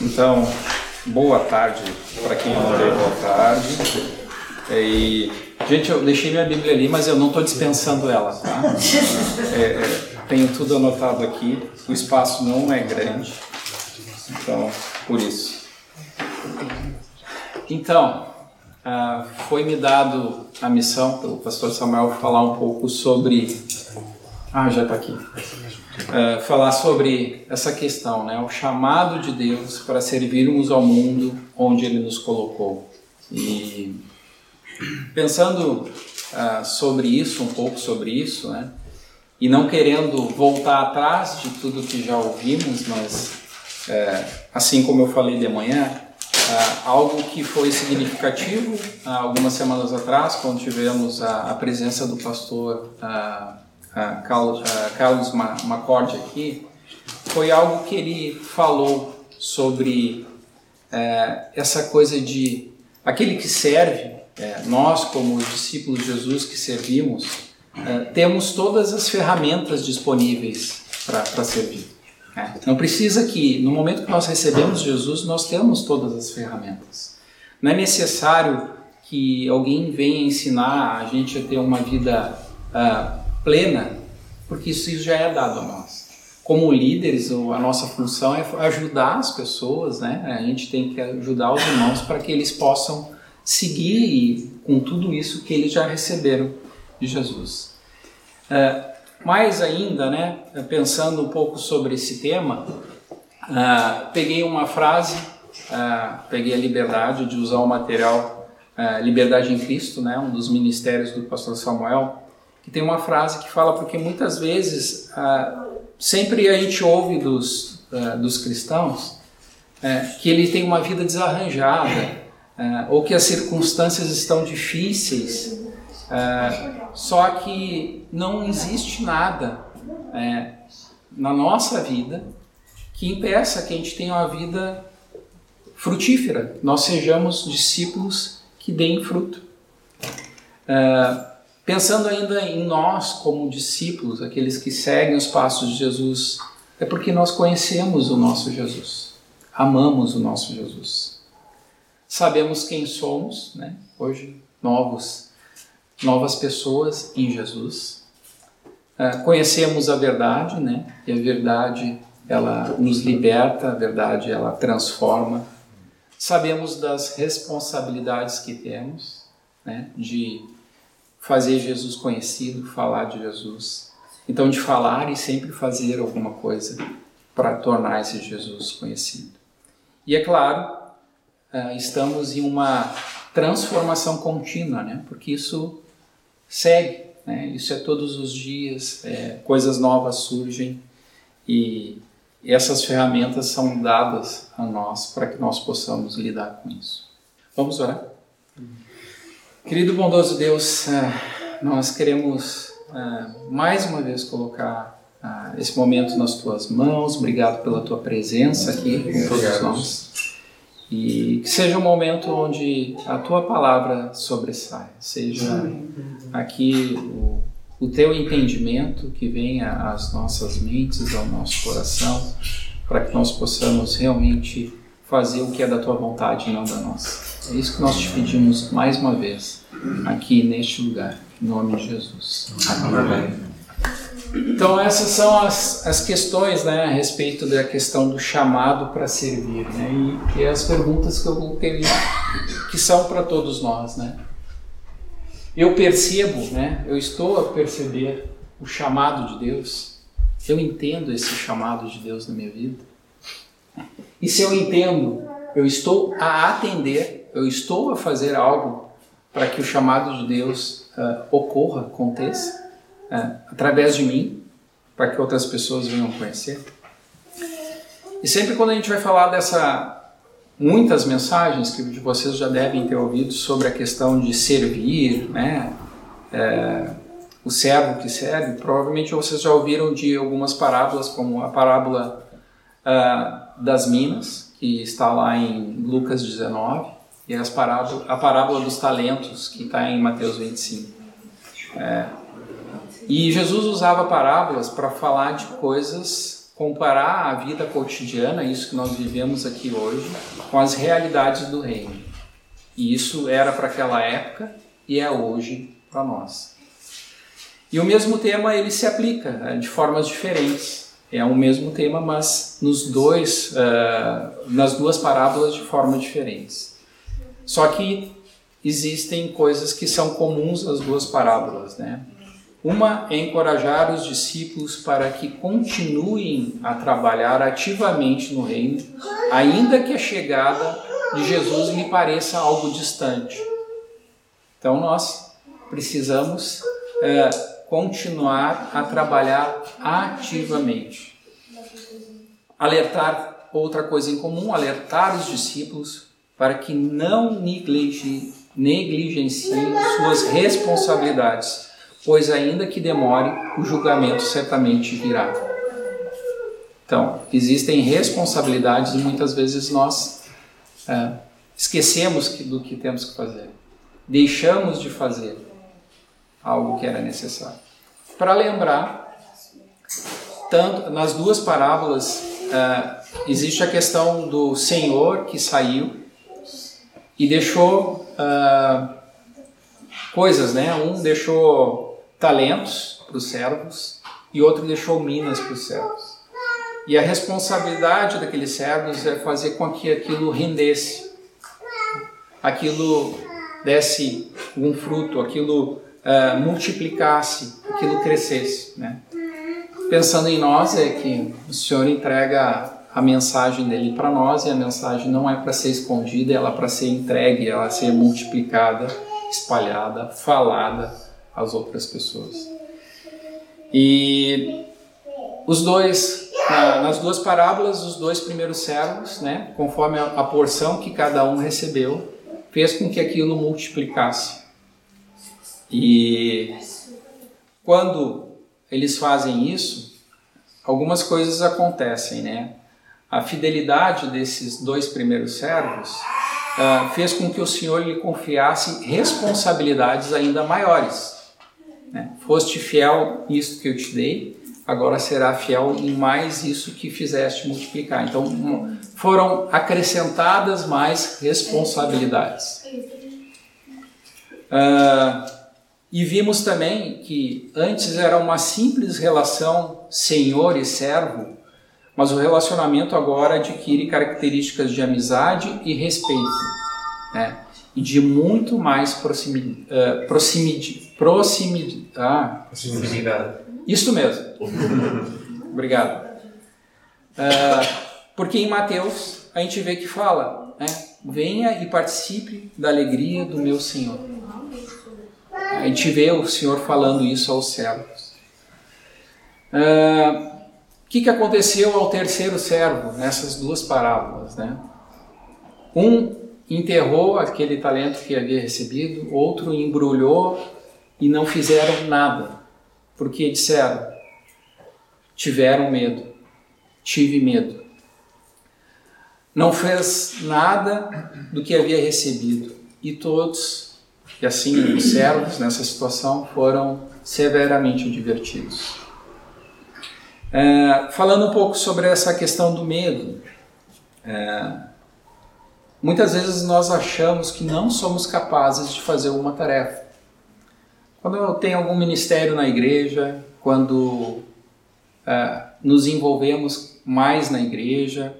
Então, boa tarde para quem não deu boa tarde. E, gente, eu deixei minha Bíblia ali, mas eu não estou dispensando ela, tá? É, é, tenho tudo anotado aqui. O espaço não é grande, então por isso. Então, uh, foi me dado a missão pelo pastor Samuel falar um pouco sobre. Ah, já está aqui uh, falar sobre essa questão, né? O chamado de Deus para servirmos ao mundo onde Ele nos colocou. E pensando uh, sobre isso, um pouco sobre isso, né? E não querendo voltar atrás de tudo que já ouvimos, mas uh, assim como eu falei de manhã, algo que foi significativo algumas semanas atrás, quando tivemos a, a presença do pastor Carlos, uh, aqui, foi algo que ele falou sobre uh, essa coisa de aquele que serve, é, nós como discípulos de Jesus que servimos, temos todas as ferramentas disponíveis para servir. É, não precisa que, no momento que nós recebemos Jesus, nós temos todas as ferramentas. Não é necessário que alguém venha ensinar a gente a ter uma vida uh, plena, porque isso já é dado a nós. Como líderes, a nossa função é ajudar as pessoas, né? A gente tem que ajudar os irmãos para que eles possam seguir com tudo isso que eles já receberam de Jesus. Uh, mais ainda, né, pensando um pouco sobre esse tema, uh, peguei uma frase, uh, peguei a liberdade de usar o material Liberdade em Cristo, né, um dos ministérios do pastor Samuel, que tem uma frase que fala porque muitas vezes ah, sempre a gente ouve dos, ah, dos cristãos é, que ele tem uma vida desarranjada é, ou que as circunstâncias estão difíceis, é, só que não existe nada na nossa vida que impeça que a gente tenha uma vida frutífera, nós sejamos discípulos que deem fruto. Pensando ainda em nós como discípulos, aqueles que seguem os passos de Jesus, é porque nós conhecemos o nosso Jesus, amamos o nosso Jesus. Sabemos quem somos, né? Hoje novos, novas pessoas em Jesus. Uh, conhecemos a verdade, né? E a verdade ela nos liberta, a verdade ela transforma. Sabemos das responsabilidades que temos, né? De fazer Jesus conhecido, falar de Jesus. Então, de falar e sempre fazer alguma coisa para tornar esse Jesus conhecido. E é claro, eh, estamos em uma transformação contínua, né? porque isso segue, né? isso é todos os dias, é, coisas novas surgem e essas ferramentas são dadas a nós para que nós possamos lidar com isso. Vamos orar? Querido bondoso Deus, eh, nós queremos eh, mais uma vez colocar eh, esse momento nas tuas mãos. Obrigado pela tua presença aqui com todos nós. E que seja um momento onde a tua palavra sobressaia, seja aqui o, o teu entendimento que venha às nossas mentes, ao nosso coração, para que nós possamos realmente fazer o que é da tua vontade e não da nossa. É isso que nós te pedimos mais uma vez, aqui neste lugar, em nome de Jesus. Amém. Então, essas são as, as questões né, a respeito da questão do chamado para servir. Né, e, e as perguntas que eu coloquei que são para todos nós. Né. Eu percebo, né, eu estou a perceber o chamado de Deus. Eu entendo esse chamado de Deus na minha vida. E se eu entendo, eu estou a atender eu estou a fazer algo para que o chamado de Deus uh, ocorra, aconteça, uh, através de mim, para que outras pessoas venham conhecer. E sempre quando a gente vai falar dessa muitas mensagens que vocês já devem ter ouvido sobre a questão de servir, né? É, o servo que serve, provavelmente vocês já ouviram de algumas parábolas, como a parábola uh, das minas, que está lá em Lucas 19, e as parábola, a parábola dos talentos, que está em Mateus 25. É, e Jesus usava parábolas para falar de coisas comparar a vida cotidiana, isso que nós vivemos aqui hoje, com as realidades do reino. E isso era para aquela época e é hoje para nós. E o mesmo tema ele se aplica né, de formas diferentes. É o mesmo tema, mas nos dois, uh, nas duas parábolas de formas diferentes. Só que existem coisas que são comuns às duas parábolas, né? Uma é encorajar os discípulos para que continuem a trabalhar ativamente no reino, ainda que a chegada de Jesus lhe pareça algo distante. Então nós precisamos é, continuar a trabalhar ativamente. Alertar outra coisa em comum, alertar os discípulos para que não negligenciem suas responsabilidades pois ainda que demore, o julgamento certamente virá. Então, existem responsabilidades e muitas vezes nós é, esquecemos que, do que temos que fazer, deixamos de fazer algo que era necessário. Para lembrar, tanto nas duas parábolas é, existe a questão do Senhor que saiu e deixou é, coisas, né? Um deixou talentos para os servos e outro deixou minas para os servos. E a responsabilidade daqueles servos é fazer com que aquilo rendesse, aquilo desse um fruto, aquilo uh, multiplicasse, aquilo crescesse. Né? Pensando em nós, é que o Senhor entrega a mensagem dele para nós e a mensagem não é para ser escondida, ela é para ser entregue, ela é ser multiplicada, espalhada, falada às outras pessoas. E os dois, nas duas parábolas, os dois primeiros servos, né, conforme a, porção que cada um recebeu, fez com que aquilo multiplicasse. E quando eles fazem isso, algumas coisas acontecem, né? A fidelidade desses dois primeiros servos uh, fez com que o Senhor lhe confiasse responsabilidades ainda maiores. Né? Foste fiel nisso que eu te dei, agora será fiel em mais isso que fizeste multiplicar. Então foram acrescentadas mais responsabilidades. Uh, e vimos também que antes era uma simples relação senhor e servo, mas o relacionamento agora adquire características de amizade e respeito. Né? e de muito mais proximidade. Uh, ah, proximidade. Isso mesmo. Obrigado. Uh, porque em Mateus a gente vê que fala, né? Venha e participe da alegria do meu Senhor. A gente vê o Senhor falando isso aos servos. O uh, que, que aconteceu ao terceiro servo nessas duas parábolas? Né? Um enterrou aquele talento que havia recebido, outro embrulhou e não fizeram nada, porque disseram: tiveram medo, tive medo. Não fez nada do que havia recebido, e todos, e assim os servos nessa situação, foram severamente divertidos. É, falando um pouco sobre essa questão do medo, é, Muitas vezes nós achamos que não somos capazes de fazer uma tarefa. Quando tem algum ministério na igreja, quando uh, nos envolvemos mais na igreja,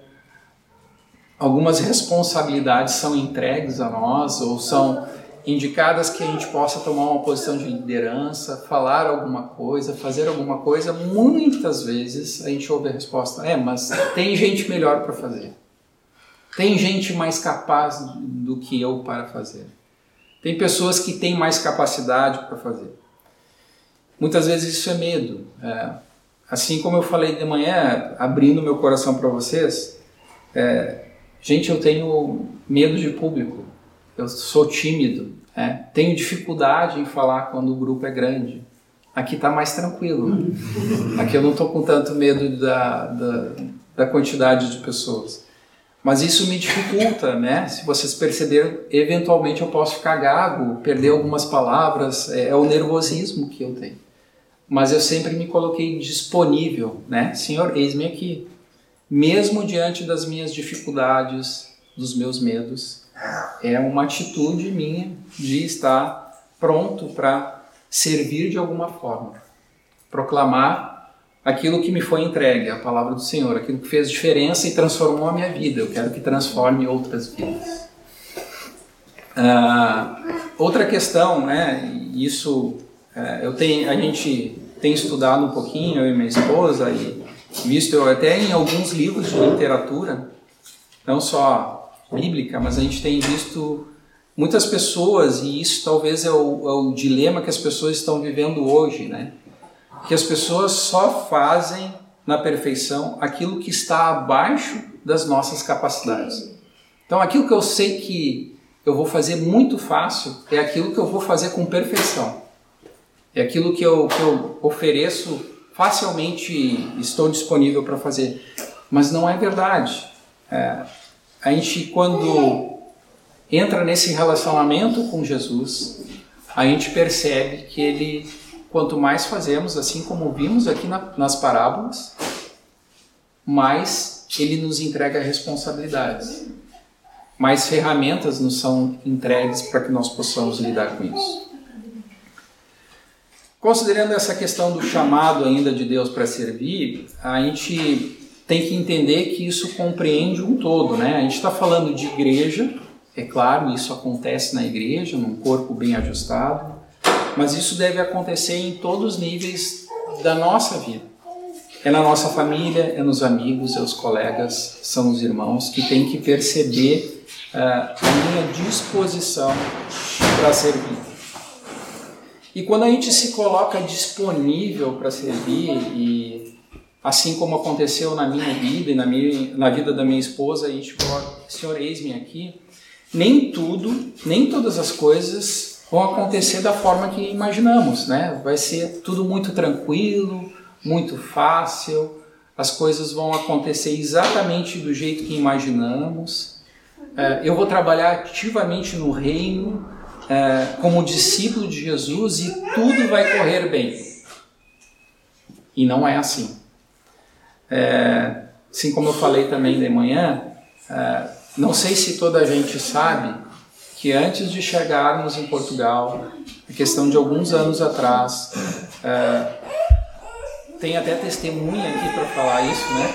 algumas responsabilidades são entregues a nós ou são indicadas que a gente possa tomar uma posição de liderança, falar alguma coisa, fazer alguma coisa, muitas vezes a gente ouve a resposta: é, mas tem gente melhor para fazer. Tem gente mais capaz do que eu para fazer. Tem pessoas que têm mais capacidade para fazer. Muitas vezes isso é medo. É, assim como eu falei de manhã, abrindo meu coração para vocês, é, gente, eu tenho medo de público. Eu sou tímido. É, tenho dificuldade em falar quando o grupo é grande. Aqui está mais tranquilo. Aqui eu não estou com tanto medo da, da, da quantidade de pessoas. Mas isso me dificulta, né? Se vocês perceberam, eventualmente eu posso ficar gago, perder algumas palavras, é, é o nervosismo que eu tenho. mas eu sempre me coloquei disponível, né? Senhor, eis-me aqui. Mesmo diante das minhas dificuldades, dos meus medos, é uma atitude minha de estar pronto para servir de alguma forma, proclamar aquilo que me foi entregue, a palavra do Senhor, aquilo que fez diferença e transformou a minha vida. Eu quero que transforme outras vidas. Ah, outra questão, né? Isso é, eu tenho, a gente tem estudado um pouquinho, eu e minha esposa, e visto até em alguns livros de literatura, não só bíblica, mas a gente tem visto muitas pessoas, e isso talvez é o, é o dilema que as pessoas estão vivendo hoje, né? Que as pessoas só fazem na perfeição aquilo que está abaixo das nossas capacidades. Então, aquilo que eu sei que eu vou fazer muito fácil é aquilo que eu vou fazer com perfeição. É aquilo que eu, que eu ofereço facilmente estou disponível para fazer. Mas não é verdade. É, a gente, quando entra nesse relacionamento com Jesus, a gente percebe que ele, quanto mais fazemos, assim como vimos aqui na, nas parábolas, mais ele nos entrega responsabilidades. Mais ferramentas nos são entregues para que nós possamos lidar com isso. Considerando essa questão do chamado ainda de Deus para servir, a gente tem que entender que isso compreende um todo, né? A gente está falando de igreja, é claro, isso acontece na igreja, num corpo bem ajustado, mas isso deve acontecer em todos os níveis da nossa vida. É na nossa família, é nos amigos, é os colegas, são os irmãos que têm que perceber uh, a minha disposição para servir. E quando a gente se coloca disponível para servir, e assim como aconteceu na minha vida e na, minha, na vida da minha esposa, a gente coloca, Senhor, eis-me aqui, nem tudo, nem todas as coisas vão acontecer da forma que imaginamos, né? Vai ser tudo muito tranquilo, muito fácil, as coisas vão acontecer exatamente do jeito que imaginamos. É, eu vou trabalhar ativamente no reino, é, como discípulo de Jesus e tudo vai correr bem. E não é assim. É, assim como eu falei também de manhã, é, não sei se toda a gente sabe que antes de chegarmos em Portugal, a questão de alguns anos atrás, é, tem até testemunha aqui para falar isso, né?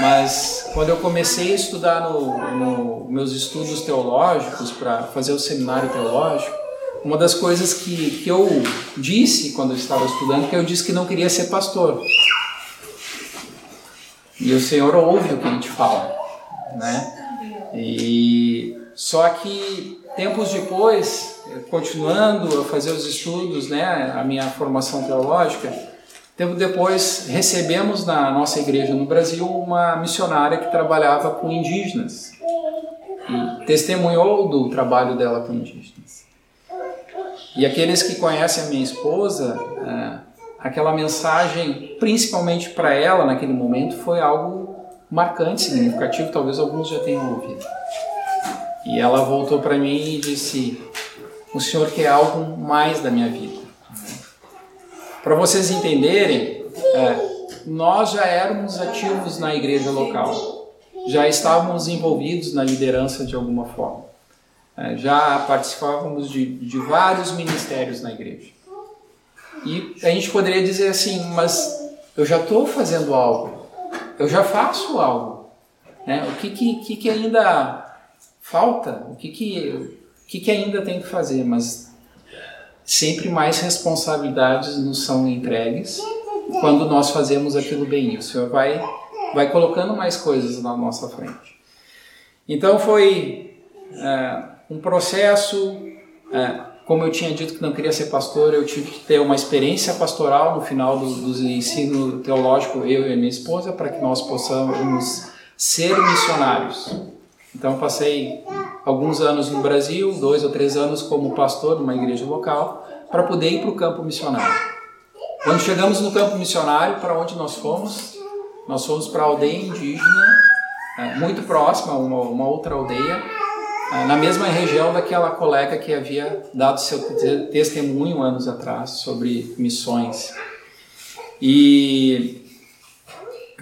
Mas quando eu comecei a estudar no, no meus estudos teológicos para fazer o seminário teológico, uma das coisas que, que eu disse quando eu estava estudando, que eu disse que não queria ser pastor. E o Senhor ouve o que a gente fala, né? E só que tempos depois, continuando a fazer os estudos, né, a minha formação teológica, Tempo depois, recebemos na nossa igreja no Brasil uma missionária que trabalhava com indígenas e testemunhou do trabalho dela com indígenas. E aqueles que conhecem a minha esposa, é, aquela mensagem, principalmente para ela naquele momento, foi algo marcante, significativo, talvez alguns já tenham ouvido. E ela voltou para mim e disse: O Senhor quer algo mais da minha vida. Para vocês entenderem, é, nós já éramos ativos na igreja local, já estávamos envolvidos na liderança de alguma forma, é, já participávamos de, de vários ministérios na igreja. E a gente poderia dizer assim, mas eu já estou fazendo algo, eu já faço algo. Né? O que, que, que ainda falta? O que, que, que, que ainda tem que fazer? Mas sempre mais responsabilidades nos são entregues quando nós fazemos aquilo bem. O Senhor vai, vai colocando mais coisas na nossa frente. Então foi é, um processo. É, como eu tinha dito que não queria ser pastor, eu tive que ter uma experiência pastoral no final do, do ensino teológico, eu e minha esposa, para que nós possamos ser missionários. Então passei alguns anos no Brasil, dois ou três anos como pastor numa igreja local, para poder ir para o campo missionário. Quando chegamos no campo missionário, para onde nós fomos? Nós fomos para a aldeia indígena, é, muito próxima, uma, uma outra aldeia, na mesma região daquela colega que havia dado seu testemunho anos atrás sobre missões. E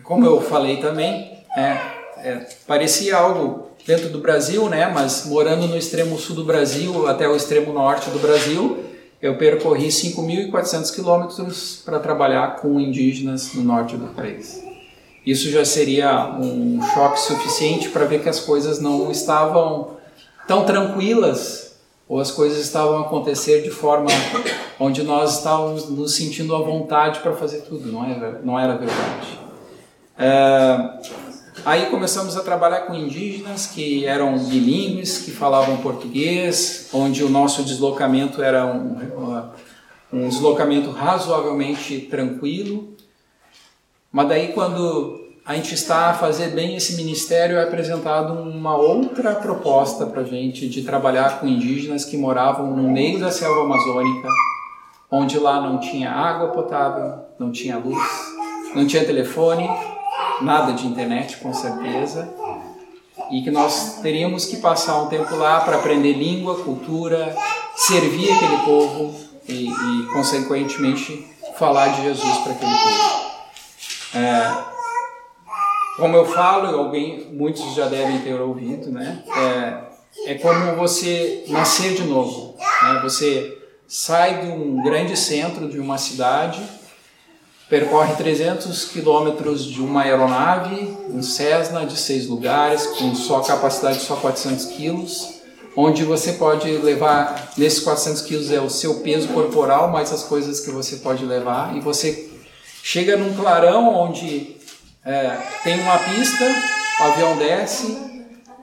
como eu falei também, é, é, parecia algo dentro do Brasil, né? Mas morando no extremo sul do Brasil até o extremo norte do Brasil, eu percorri 5.400 quilômetros para trabalhar com indígenas no norte do país. Isso já seria um choque suficiente para ver que as coisas não estavam tão tranquilas ou as coisas estavam a acontecer de forma onde nós estávamos nos sentindo à vontade para fazer tudo, não era, não era verdade. É, aí começamos a trabalhar com indígenas que eram bilíngues, que falavam português, onde o nosso deslocamento era um, um deslocamento razoavelmente tranquilo. Mas daí quando a gente está a fazer bem esse ministério, é apresentado uma outra proposta para a gente de trabalhar com indígenas que moravam no meio da selva amazônica, onde lá não tinha água potável, não tinha luz, não tinha telefone, nada de internet com certeza, e que nós teríamos que passar um tempo lá para aprender língua, cultura, servir aquele povo e, e consequentemente falar de Jesus para aquele povo. É, como eu falo, alguém, muitos já devem ter ouvido, né? É, é como você nascer de novo. Né? Você sai de um grande centro de uma cidade, percorre 300 quilômetros de uma aeronave, um Cessna de seis lugares, com só capacidade de só 400 quilos, onde você pode levar, nesses 400 quilos é o seu peso corporal, mais as coisas que você pode levar, e você chega num clarão onde é, tem uma pista, o avião desce,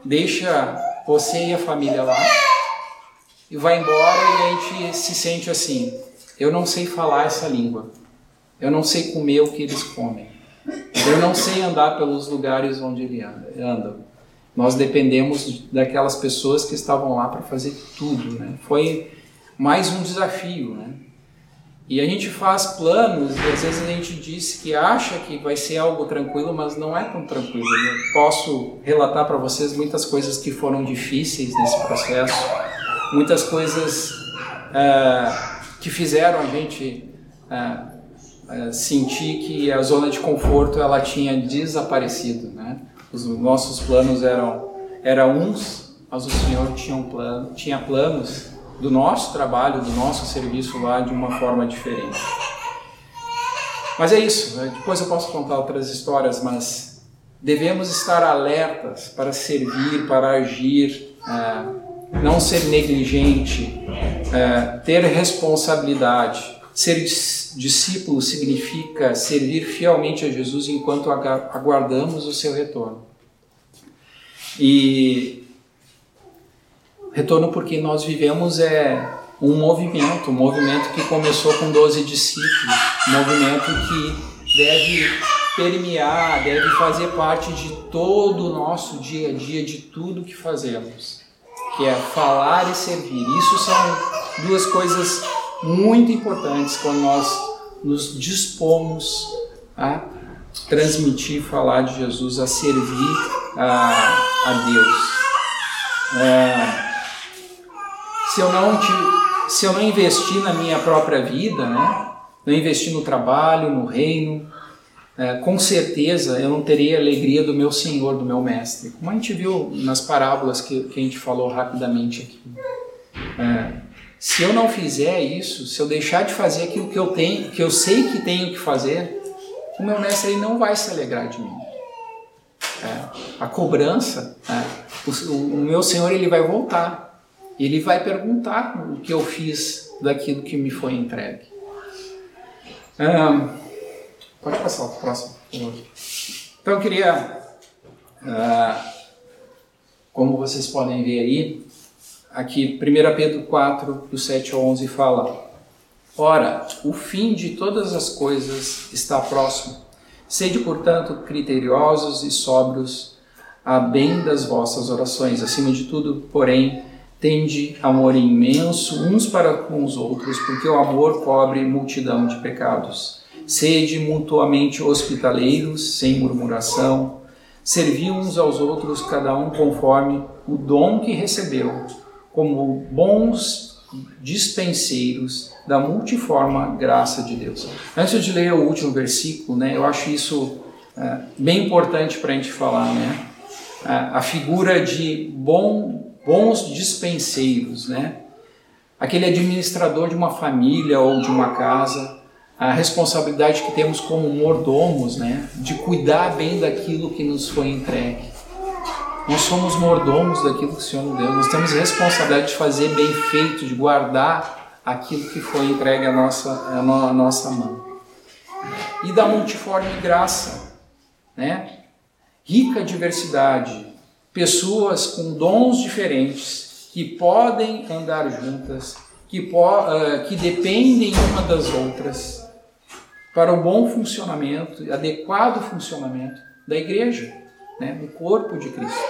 deixa você e a família lá e vai embora e a gente se sente assim: eu não sei falar essa língua, eu não sei comer o que eles comem, eu não sei andar pelos lugares onde eles andam. Nós dependemos daquelas pessoas que estavam lá para fazer tudo, né? Foi mais um desafio, né? E a gente faz planos e às vezes a gente diz que acha que vai ser algo tranquilo, mas não é tão tranquilo. Eu posso relatar para vocês muitas coisas que foram difíceis nesse processo, muitas coisas é, que fizeram a gente é, é, sentir que a zona de conforto ela tinha desaparecido. Né? Os nossos planos eram, eram uns, mas o Senhor tinha, um plano, tinha planos do nosso trabalho, do nosso serviço lá de uma forma diferente. Mas é isso, né? depois eu posso contar outras histórias, mas devemos estar alertas para servir, para agir, é, não ser negligente, é, ter responsabilidade. Ser discípulo significa servir fielmente a Jesus enquanto aguardamos o seu retorno. E Retorno porque nós vivemos é um movimento, um movimento que começou com 12 discípulos, um movimento que deve permear, deve fazer parte de todo o nosso dia a dia, de tudo que fazemos, que é falar e servir. Isso são duas coisas muito importantes quando nós nos dispomos a transmitir, falar de Jesus, a servir a, a Deus. É, se eu não te, se eu não investir na minha própria vida, né? Não investir no trabalho, no reino, é, com certeza eu não teria a alegria do meu Senhor, do meu Mestre. Como a gente viu nas parábolas que, que a gente falou rapidamente aqui. É, se eu não fizer isso, se eu deixar de fazer aquilo que eu tenho, que eu sei que tenho que fazer, o meu mestre ele não vai se alegrar de mim. É, a cobrança, é, o, o, meu Senhor ele vai voltar ele vai perguntar o que eu fiz daquilo que me foi entregue. pode passar para o próximo. Então eu queria, ah, como vocês podem ver aí, aqui 1 Pedro 4, do 7 ao 11 fala: Ora, o fim de todas as coisas está próximo. Sede, portanto, criteriosos e sóbrios a bem das vossas orações. Acima de tudo, porém, Tende amor imenso uns para com os outros, porque o amor cobre multidão de pecados. Sede mutuamente hospitaleiros, sem murmuração. Servi uns aos outros, cada um conforme o dom que recebeu, como bons dispenseiros da multiforme graça de Deus. Antes de ler o último versículo, né, eu acho isso é, bem importante para a gente falar, né? A, a figura de bom, bons dispenseiros, né? Aquele administrador de uma família ou de uma casa, a responsabilidade que temos como mordomos, né? De cuidar bem daquilo que nos foi entregue. Nós somos mordomos daquilo que o Senhor nos deu. Nós temos responsabilidade de fazer bem feito, de guardar aquilo que foi entregue à nossa, à nossa mão. E da multiforme graça, né? rica diversidade, pessoas com dons diferentes que podem andar juntas, que, po uh, que dependem uma das outras para o bom funcionamento, adequado funcionamento da igreja, né? do corpo de Cristo.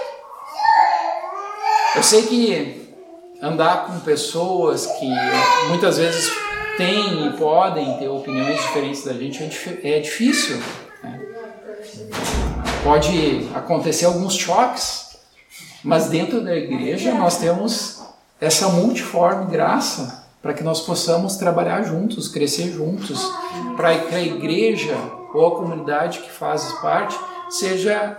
Eu sei que andar com pessoas que muitas vezes têm e podem ter opiniões diferentes da gente é, é difícil. Né? Pode acontecer alguns choques, mas dentro da igreja nós temos essa multiforme graça para que nós possamos trabalhar juntos, crescer juntos, para que a igreja ou a comunidade que faz parte seja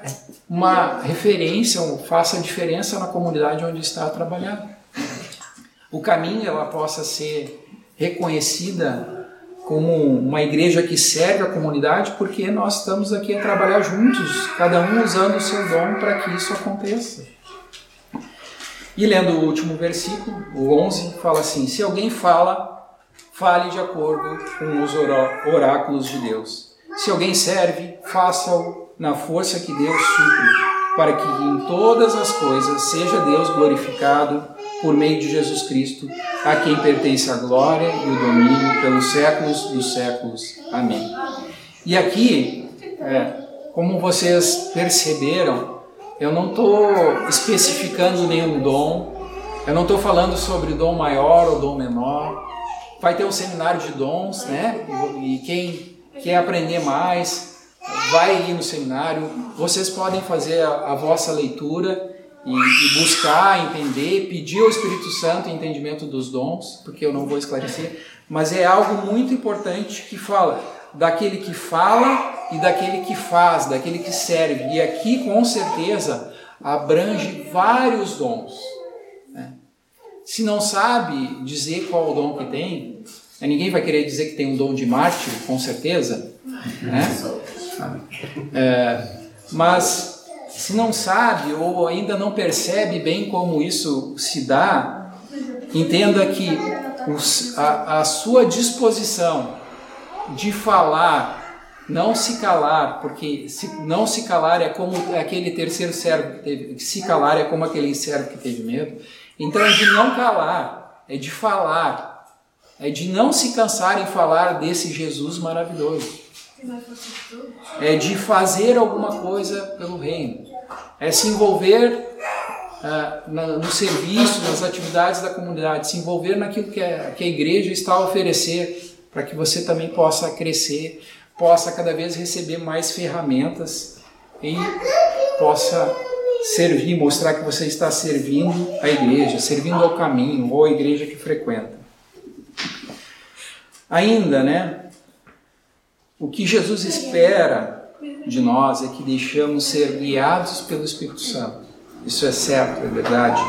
uma referência, ou faça diferença na comunidade onde está trabalhando. O caminho ela possa ser reconhecida como uma igreja que serve a comunidade, porque nós estamos aqui a trabalhar juntos, cada um usando o seu dom para que isso aconteça. E lendo o último versículo, o 11, fala assim: Se alguém fala, fale de acordo com os oráculos de Deus. Se alguém serve, faça-o na força que Deus supre, para que em todas as coisas seja Deus glorificado por meio de Jesus Cristo, a quem pertence a glória e o domínio pelos séculos dos séculos. Amém. E aqui, é, como vocês perceberam, eu não estou especificando nenhum dom, eu não estou falando sobre dom maior ou dom menor. Vai ter um seminário de dons, né? E quem quer aprender mais, vai ir no seminário, vocês podem fazer a, a vossa leitura e, e, buscar entender, pedir ao Espírito Santo entendimento dos dons, porque eu não vou esclarecer, mas é algo muito importante que fala daquele que fala e daquele que faz, daquele que serve. E aqui, com certeza, abrange vários dons. Né? Se não sabe dizer qual o dom que tem, ninguém vai querer dizer que tem um dom de mártir, com certeza. Né? É, mas se não sabe ou ainda não percebe bem como isso se dá, entenda que os, a, a sua disposição de falar, não se calar, porque se, não se calar é como aquele terceiro servo que teve, se calar é como aquele servo que teve medo. Então é de não calar, é de falar, é de não se cansar em falar desse Jesus maravilhoso. É de fazer alguma coisa pelo reino, é se envolver uh, na, no serviço, nas atividades da comunidade, se envolver naquilo que a, que a igreja está a oferecer para que você também possa crescer, possa cada vez receber mais ferramentas e possa servir, mostrar que você está servindo a igreja, servindo ao caminho ou a igreja que frequenta. Ainda, né? O que Jesus espera de nós é que deixamos ser guiados pelo Espírito Santo. Isso é certo, é verdade.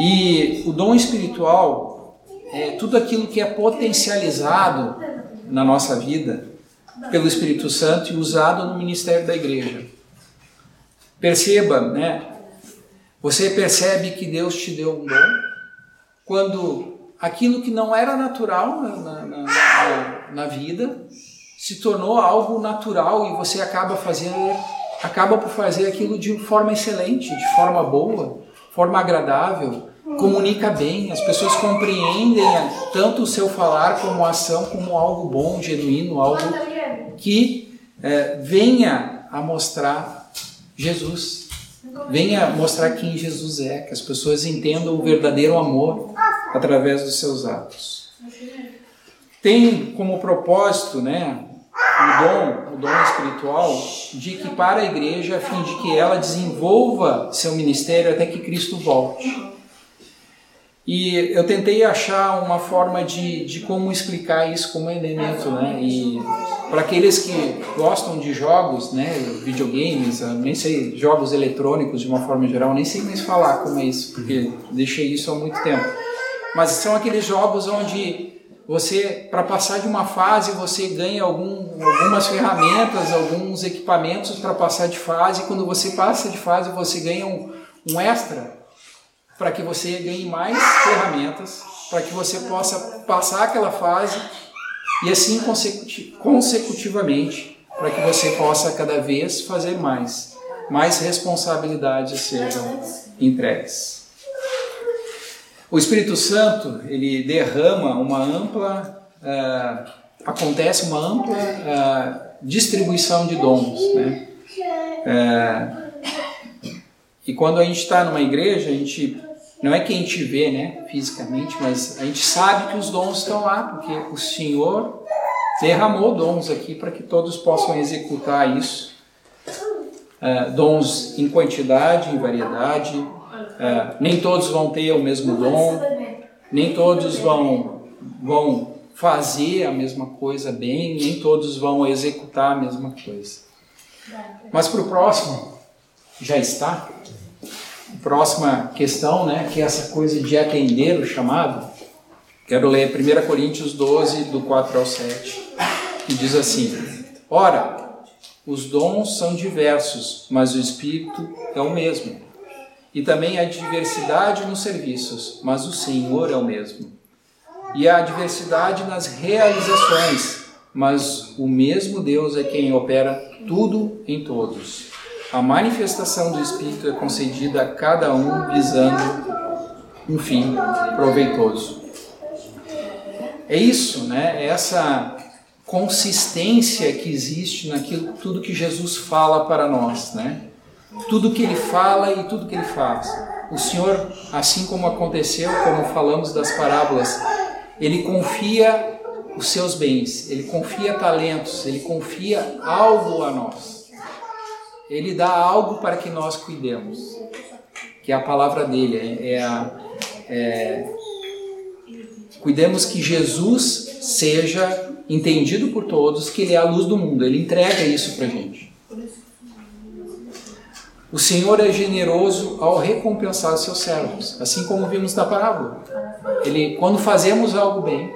E o dom espiritual é tudo aquilo que é potencializado na nossa vida pelo Espírito Santo e usado no ministério da igreja. Perceba, né? Você percebe que Deus te deu um dom quando aquilo que não era natural na, na, na, na vida se tornou algo natural e você acaba fazendo, acaba por fazer aquilo de forma excelente, de forma boa, forma agradável, comunica bem, as pessoas compreendem tanto o seu falar como a ação como algo bom, genuíno, algo que é, venha a mostrar Jesus, venha mostrar quem Jesus é, que as pessoas entendam o verdadeiro amor através dos seus atos. Tem como propósito, né, o dom, o dom espiritual, de que para a igreja, a fim de que ela desenvolva seu ministério até que Cristo volte. E eu tentei achar uma forma de, de como explicar isso como elemento, né? E para aqueles que gostam de jogos, né, videogames, nem sei, jogos eletrônicos de uma forma geral, nem sei mais falar como é isso, porque deixei isso há muito tempo. Mas são aqueles jogos onde você, para passar de uma fase, você ganha algum, algumas ferramentas, alguns equipamentos para passar de fase. E quando você passa de fase, você ganha um, um extra para que você ganhe mais ferramentas, para que você possa passar aquela fase e assim consecutivamente, para que você possa cada vez fazer mais, mais responsabilidades sejam entregues. O Espírito Santo ele derrama uma ampla, uh, acontece uma ampla uh, distribuição de dons, né? Uh, e quando a gente está numa igreja, a gente não é que a gente vê, né, fisicamente, mas a gente sabe que os dons estão lá, porque o Senhor derramou dons aqui para que todos possam executar isso. Uh, dons em quantidade, em variedade. Uh, nem todos vão ter o mesmo dom, nem todos vão, vão fazer a mesma coisa bem, nem todos vão executar a mesma coisa. Mas para o próximo, já está próxima questão, né, que é essa coisa de atender o chamado. Quero ler 1 Coríntios 12, do 4 ao 7, que diz assim: Ora, os dons são diversos, mas o Espírito é o mesmo. E também há diversidade nos serviços, mas o Senhor é o mesmo. E há diversidade nas realizações, mas o mesmo Deus é quem opera tudo em todos. A manifestação do Espírito é concedida a cada um visando um fim proveitoso. É isso, né? É essa consistência que existe naquilo tudo que Jesus fala para nós, né? Tudo que ele fala e tudo que ele faz. O Senhor, assim como aconteceu, como falamos das parábolas, ele confia os seus bens, ele confia talentos, ele confia algo a nós ele dá algo para que nós cuidemos, que é a palavra dele, é, é a, é, cuidemos que Jesus seja entendido por todos, que ele é a luz do mundo, ele entrega isso para gente. O Senhor é generoso ao recompensar os seus servos, assim como vimos na parábola. Ele, quando fazemos algo bem,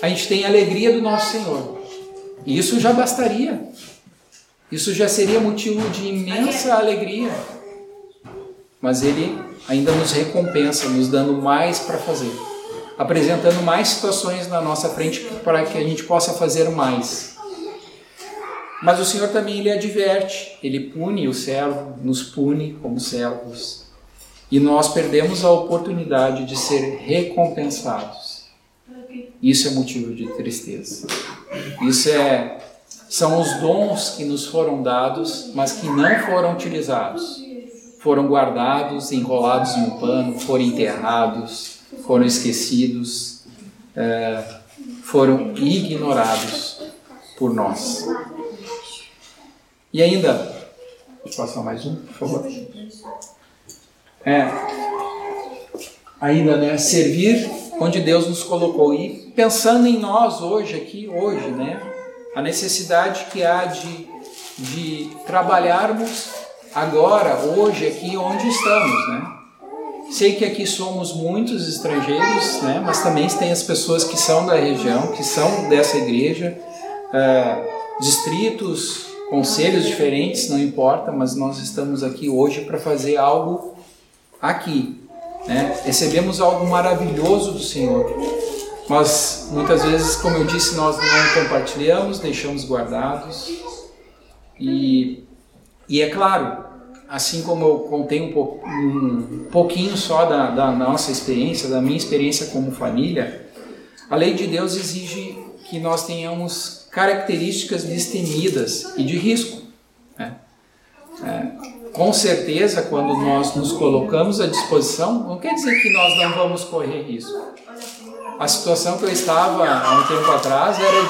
a gente tem a alegria do nosso Senhor. E isso já bastaria. Isso já seria motivo de imensa alegria. Mas Ele ainda nos recompensa, nos dando mais para fazer, apresentando mais situações na nossa frente para que a gente possa fazer mais. Mas o Senhor também ele adverte, ele pune o servo, nos pune como servos. E nós perdemos a oportunidade de ser recompensados. Isso é motivo de tristeza. Isso é são os dons que nos foram dados, mas que não foram utilizados. Foram guardados, enrolados no pano, foram enterrados, foram esquecidos, é, foram ignorados por nós. E ainda, vou passar mais um, por favor. É, ainda, né, servir onde Deus nos colocou. E pensando em nós hoje, aqui, hoje, né, a necessidade que há de, de trabalharmos agora, hoje, aqui onde estamos, né? Sei que aqui somos muitos estrangeiros, né? Mas também tem as pessoas que são da região, que são dessa igreja, uh, distritos, conselhos diferentes, não importa, mas nós estamos aqui hoje para fazer algo aqui. Né? Recebemos algo maravilhoso do Senhor mas muitas vezes, como eu disse, nós não compartilhamos, deixamos guardados. E, e é claro, assim como eu contei um, um pouquinho só da, da nossa experiência, da minha experiência como família, a lei de Deus exige que nós tenhamos características destemidas e de risco. Né? É, com certeza, quando nós nos colocamos à disposição, não quer dizer que nós não vamos correr risco a situação que eu estava há um tempo atrás era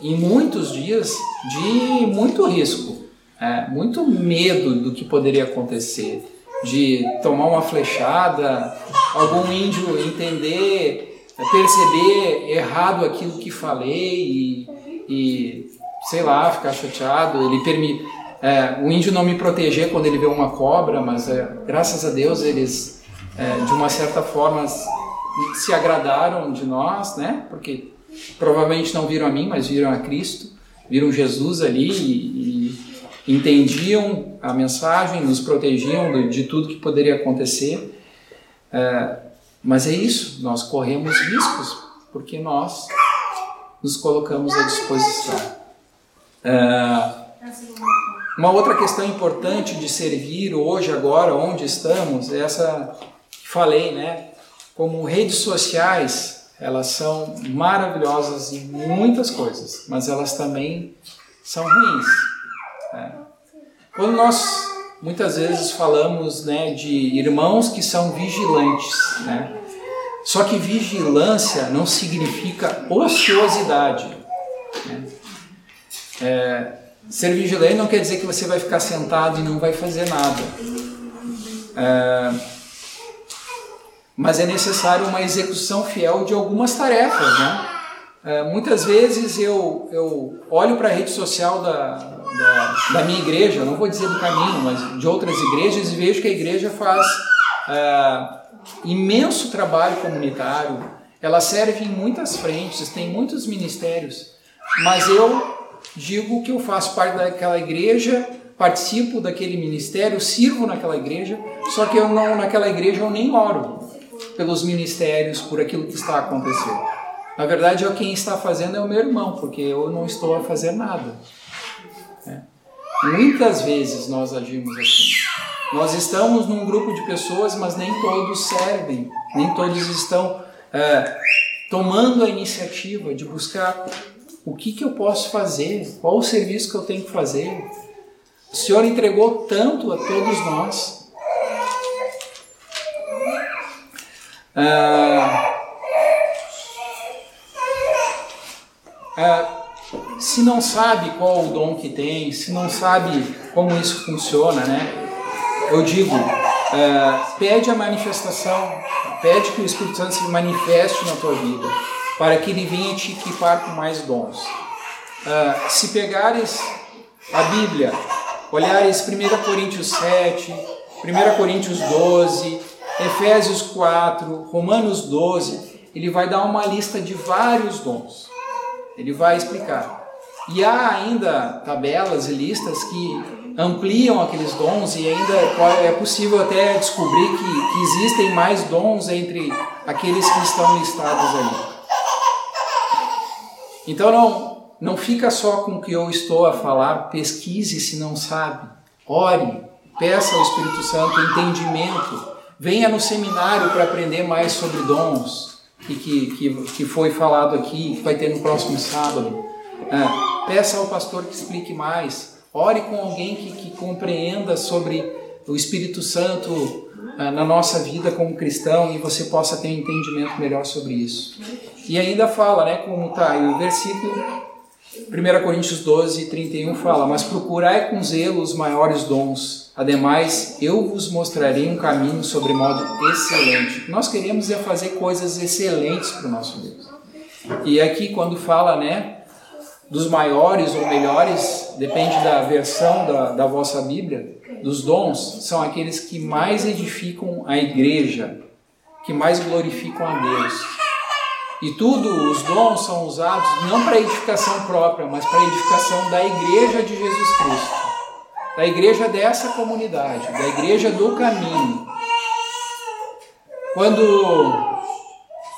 de, em muitos dias, de muito risco, é, muito medo do que poderia acontecer. de tomar uma flechada, algum índio entender, perceber errado aquilo que falei e, e sei lá, ficar chateado. Ele permite. É, o índio não me proteger quando ele vê uma cobra, mas é, graças a Deus eles, é, de uma certa forma, se agradaram de nós, né? Porque provavelmente não viram a mim, mas viram a Cristo, viram Jesus ali e, e entendiam a mensagem, nos protegiam de, de tudo que poderia acontecer. É, mas é isso, nós corremos riscos porque nós nos colocamos à disposição. É, uma outra questão importante de servir hoje, agora, onde estamos, é essa que falei, né? Como redes sociais elas são maravilhosas em muitas coisas, mas elas também são ruins. Né? Quando nós muitas vezes falamos né, de irmãos que são vigilantes, né? só que vigilância não significa ociosidade. Né? É, ser vigilante não quer dizer que você vai ficar sentado e não vai fazer nada. É, mas é necessário uma execução fiel de algumas tarefas, né? É, muitas vezes eu, eu olho para a rede social da, da, da, minha igreja, não vou dizer do caminho, mas de outras igrejas, e vejo que a igreja faz é, imenso trabalho comunitário, ela serve em muitas frentes, tem muitos ministérios, mas eu digo que eu faço parte daquela igreja, participo daquele ministério, sirvo naquela igreja, só que eu não naquela igreja eu nem oro pelos ministérios, por aquilo que está acontecendo. Na verdade, quem está fazendo é o meu irmão, porque eu não estou a fazer nada. É. Muitas vezes nós agimos assim. Nós estamos num grupo de pessoas, mas nem todos servem, nem todos estão é, tomando a iniciativa de buscar o que, que eu posso fazer, qual o serviço que eu tenho que fazer. O Senhor entregou tanto a todos nós, Ah, ah, se não sabe qual o dom que tem, se não sabe como isso funciona, né? Eu digo, ah, pede a manifestação, pede que o Espírito Santo se manifeste na tua vida, para que ele venha te equipar com mais dons. Ah, se pegares a Bíblia, olhares 1 Coríntios 7, 1 Coríntios 12, Efésios 4, Romanos 12, ele vai dar uma lista de vários dons. Ele vai explicar. E há ainda tabelas e listas que ampliam aqueles dons e ainda é possível até descobrir que, que existem mais dons entre aqueles que estão listados ali. Então não, não fica só com o que eu estou a falar, pesquise se não sabe, ore, peça ao Espírito Santo entendimento Venha no seminário para aprender mais sobre dons, que, que, que foi falado aqui, que vai ter no próximo sábado. É, peça ao pastor que explique mais. Ore com alguém que, que compreenda sobre o Espírito Santo é, na nossa vida como cristão e você possa ter um entendimento melhor sobre isso. E ainda fala, né, como está aí o versículo 1 Coríntios 12, 31 fala: Mas procurai com zelo os maiores dons Ademais, eu vos mostrarei um caminho sobre modo excelente. Nós queremos é fazer coisas excelentes para o nosso Deus. E aqui quando fala, né, dos maiores ou melhores, depende da versão da, da vossa Bíblia, dos dons, são aqueles que mais edificam a igreja, que mais glorificam a Deus. E tudo, os dons são usados não para edificação própria, mas para edificação da igreja de Jesus Cristo da igreja dessa comunidade, da igreja do caminho. Quando,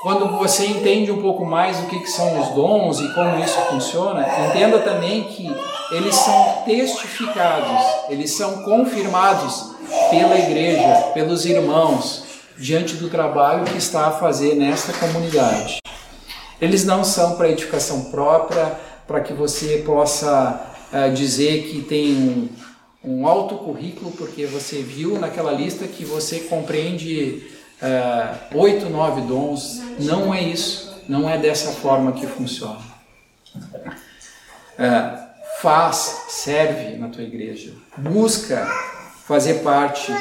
quando você entende um pouco mais o que, que são os dons e como isso funciona, entenda também que eles são testificados, eles são confirmados pela igreja, pelos irmãos, diante do trabalho que está a fazer nesta comunidade. Eles não são para edificação própria, para que você possa uh, dizer que tem um, alto currículo, porque você viu naquela lista que você compreende uh, oito, nove dons. Não é isso, não é dessa forma que funciona. Uh, faz, serve na tua igreja, busca fazer parte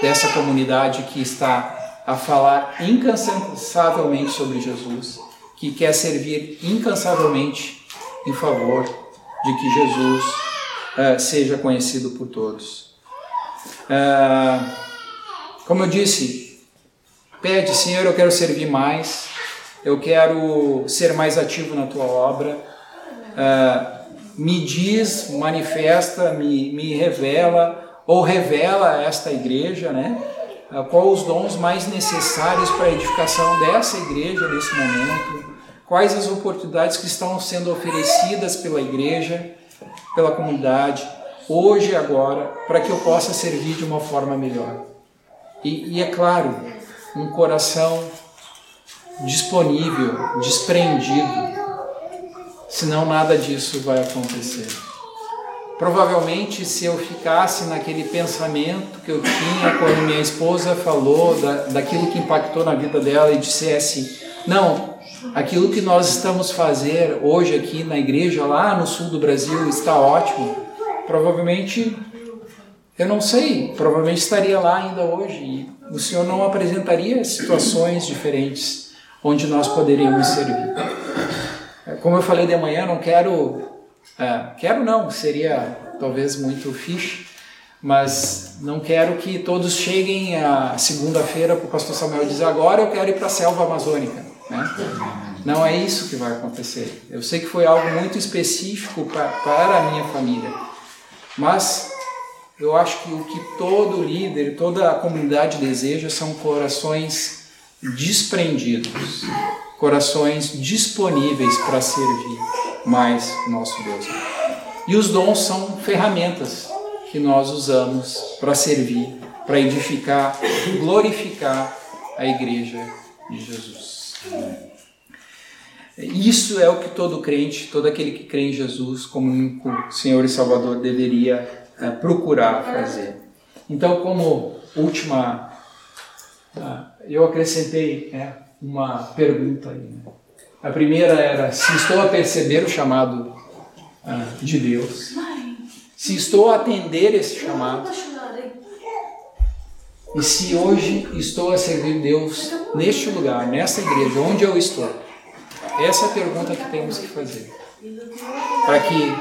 dessa comunidade que está a falar incansavelmente sobre Jesus, que quer servir incansavelmente em favor de que Jesus uh, seja conhecido por todos. Uh, como eu disse, pede, Senhor, eu quero servir mais, eu quero ser mais ativo na tua obra. Uh, me diz, manifesta, me, me revela ou revela esta igreja, né? Ah, quais os dons mais necessários para a edificação dessa igreja nesse momento? Quais as oportunidades que estão sendo oferecidas pela igreja, pela comunidade, hoje e agora, para que eu possa servir de uma forma melhor? E, e é claro, um coração disponível, desprendido, senão nada disso vai acontecer. Provavelmente, se eu ficasse naquele pensamento que eu tinha quando minha esposa falou da, daquilo que impactou na vida dela e dissesse: Não, aquilo que nós estamos fazer hoje aqui na igreja, lá no sul do Brasil, está ótimo. Provavelmente, eu não sei, provavelmente estaria lá ainda hoje e o Senhor não apresentaria situações diferentes onde nós poderíamos servir. Como eu falei de manhã, não quero. É, quero não, seria talvez muito fixe, mas não quero que todos cheguem a segunda-feira para o pastor Samuel dizer agora eu quero ir para a selva amazônica. Né? Não é isso que vai acontecer. Eu sei que foi algo muito específico pra, para a minha família, mas eu acho que o que todo líder, toda a comunidade deseja são corações desprendidos, corações disponíveis para servir mais nosso Deus. E os dons são ferramentas que nós usamos para servir, para edificar, glorificar a igreja de Jesus. Isso é o que todo crente, todo aquele que crê em Jesus como único Senhor e Salvador deveria é, procurar fazer. Então, como última, ah, eu acrescentei é, uma pergunta aí. Né? A primeira era se estou a perceber o chamado ah, de Deus, se estou a atender esse chamado, e se hoje estou a servir Deus neste lugar, nessa igreja, onde eu estou. Essa é a pergunta que temos que fazer. Para que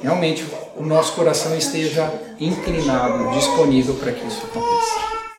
realmente o nosso coração esteja inclinado, disponível para que isso aconteça.